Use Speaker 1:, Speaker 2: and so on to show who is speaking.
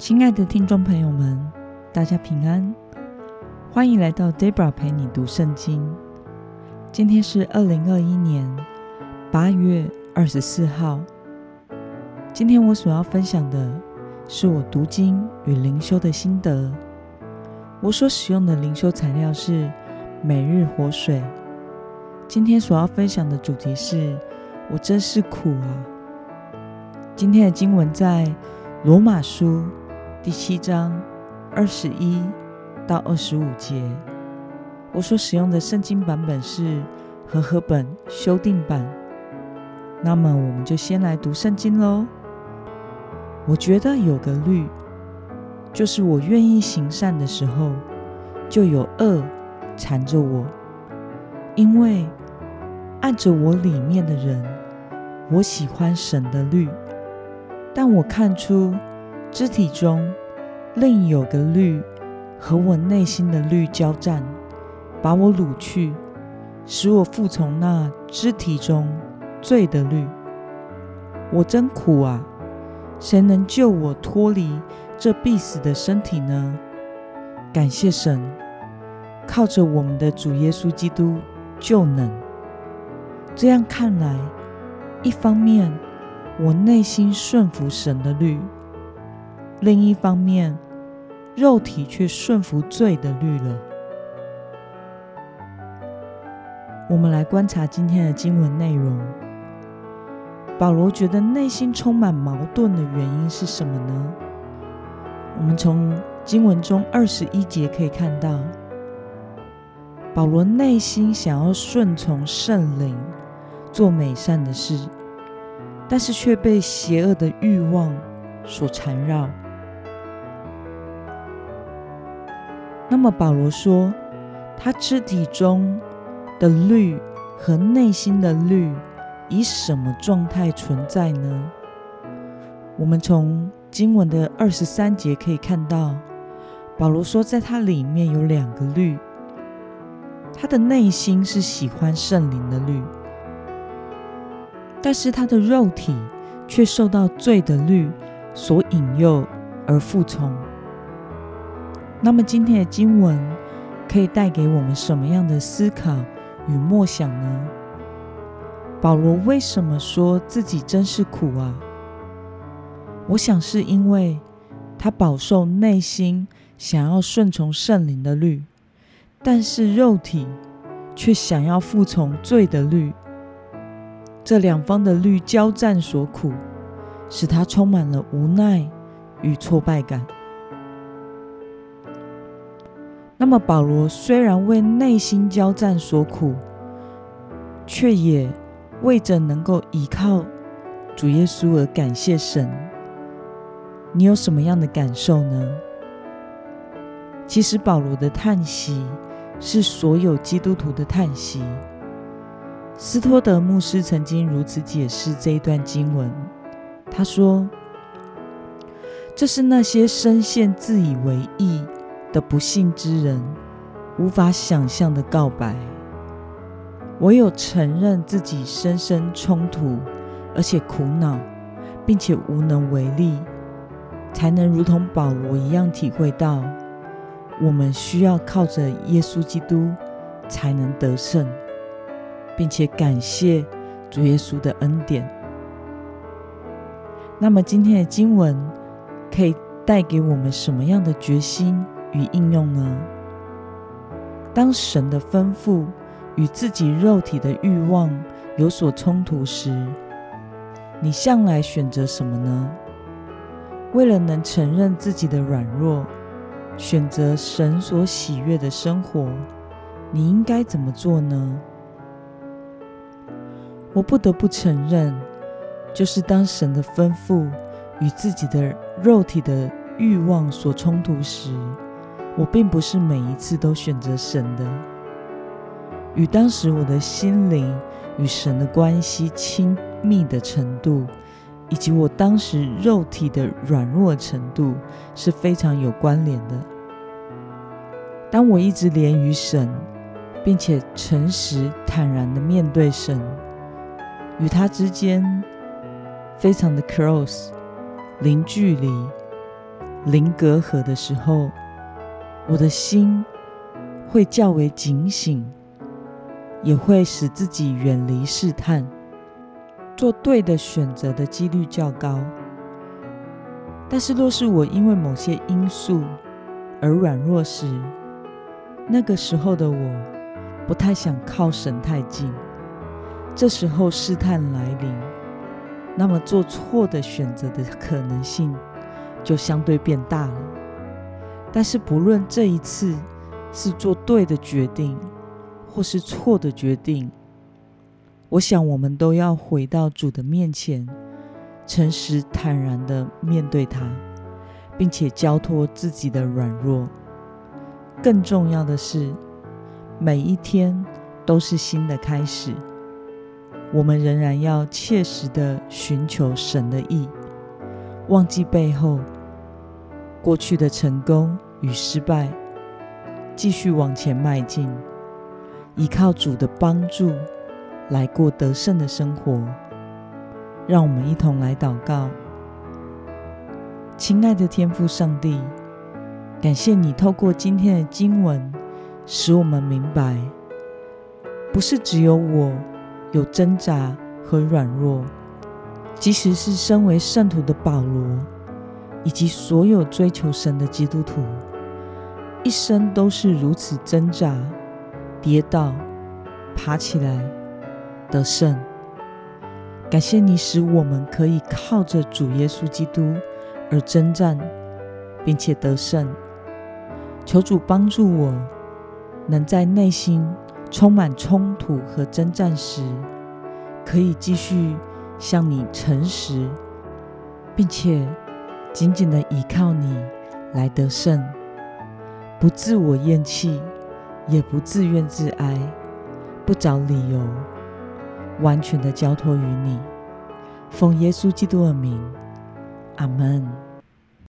Speaker 1: 亲爱的听众朋友们，大家平安，欢迎来到 Debra 陪你读圣经。今天是二零二一年八月二十四号。今天我所要分享的是我读经与灵修的心得。我所使用的灵修材料是每日活水。今天所要分享的主题是我真是苦啊！今天的经文在罗马书第七章二十一到二十五节。我所使用的圣经版本是和合本修订版。那么，我们就先来读圣经喽。我觉得有个律，就是我愿意行善的时候，就有恶缠着我，因为按着我里面的人，我喜欢神的律。但我看出肢体中另有个律和我内心的律交战，把我掳去，使我服从那肢体中罪的律。我真苦啊！谁能救我脱离这必死的身体呢？感谢神，靠着我们的主耶稣基督就能。这样看来，一方面，我内心顺服神的律，另一方面，肉体却顺服罪的律了。我们来观察今天的经文内容。保罗觉得内心充满矛盾的原因是什么呢？我们从经文中二十一节可以看到，保罗内心想要顺从圣灵，做美善的事。但是却被邪恶的欲望所缠绕。那么保罗说，他肢体中的律和内心的律以什么状态存在呢？我们从经文的二十三节可以看到，保罗说，在他里面有两个律，他的内心是喜欢圣灵的律。但是他的肉体却受到罪的律所引诱而服从。那么今天的经文可以带给我们什么样的思考与默想呢？保罗为什么说自己真是苦啊？我想是因为他饱受内心想要顺从圣灵的律，但是肉体却想要服从罪的律。这两方的律交战所苦，使他充满了无奈与挫败感。那么，保罗虽然为内心交战所苦，却也为着能够依靠主耶稣而感谢神。你有什么样的感受呢？其实，保罗的叹息是所有基督徒的叹息。斯托德牧师曾经如此解释这一段经文，他说：“这是那些深陷自以为义的不幸之人无法想象的告白。唯有承认自己深深冲突，而且苦恼，并且无能为力，才能如同保罗一样体会到，我们需要靠着耶稣基督才能得胜。”并且感谢主耶稣的恩典。那么今天的经文可以带给我们什么样的决心与应用呢？当神的吩咐与自己肉体的欲望有所冲突时，你向来选择什么呢？为了能承认自己的软弱，选择神所喜悦的生活，你应该怎么做呢？我不得不承认，就是当神的吩咐与自己的肉体的欲望所冲突时，我并不是每一次都选择神的。与当时我的心灵与神的关系亲密的程度，以及我当时肉体的软弱程度是非常有关联的。当我一直连于神，并且诚实坦然的面对神。与他之间非常的 close，零距离，零隔阂的时候，我的心会较为警醒，也会使自己远离试探，做对的选择的几率较高。但是，若是我因为某些因素而软弱时，那个时候的我不太想靠神太近。这时候试探来临，那么做错的选择的可能性就相对变大了。但是，不论这一次是做对的决定，或是错的决定，我想我们都要回到主的面前。诚实坦然地面对他，并且交托自己的软弱。更重要的是，每一天都是新的开始。我们仍然要切实地寻求神的意，忘记背后过去的成功与失败，继续往前迈进，依靠主的帮助来过得胜的生活。让我们一同来祷告，亲爱的天父上帝，感谢你透过今天的经文，使我们明白，不是只有我有挣扎和软弱，即使是身为圣徒的保罗，以及所有追求神的基督徒，一生都是如此挣扎、跌倒、爬起来、得胜。感谢你使我们可以靠着主耶稣基督而征战，并且得胜。求主帮助我，能在内心充满冲突和征战时，可以继续向你诚实，并且紧紧的依靠你来得胜，不自我厌弃，也不自怨自哀，不找理由。完全的交托于你，奉耶稣基督的名，阿门。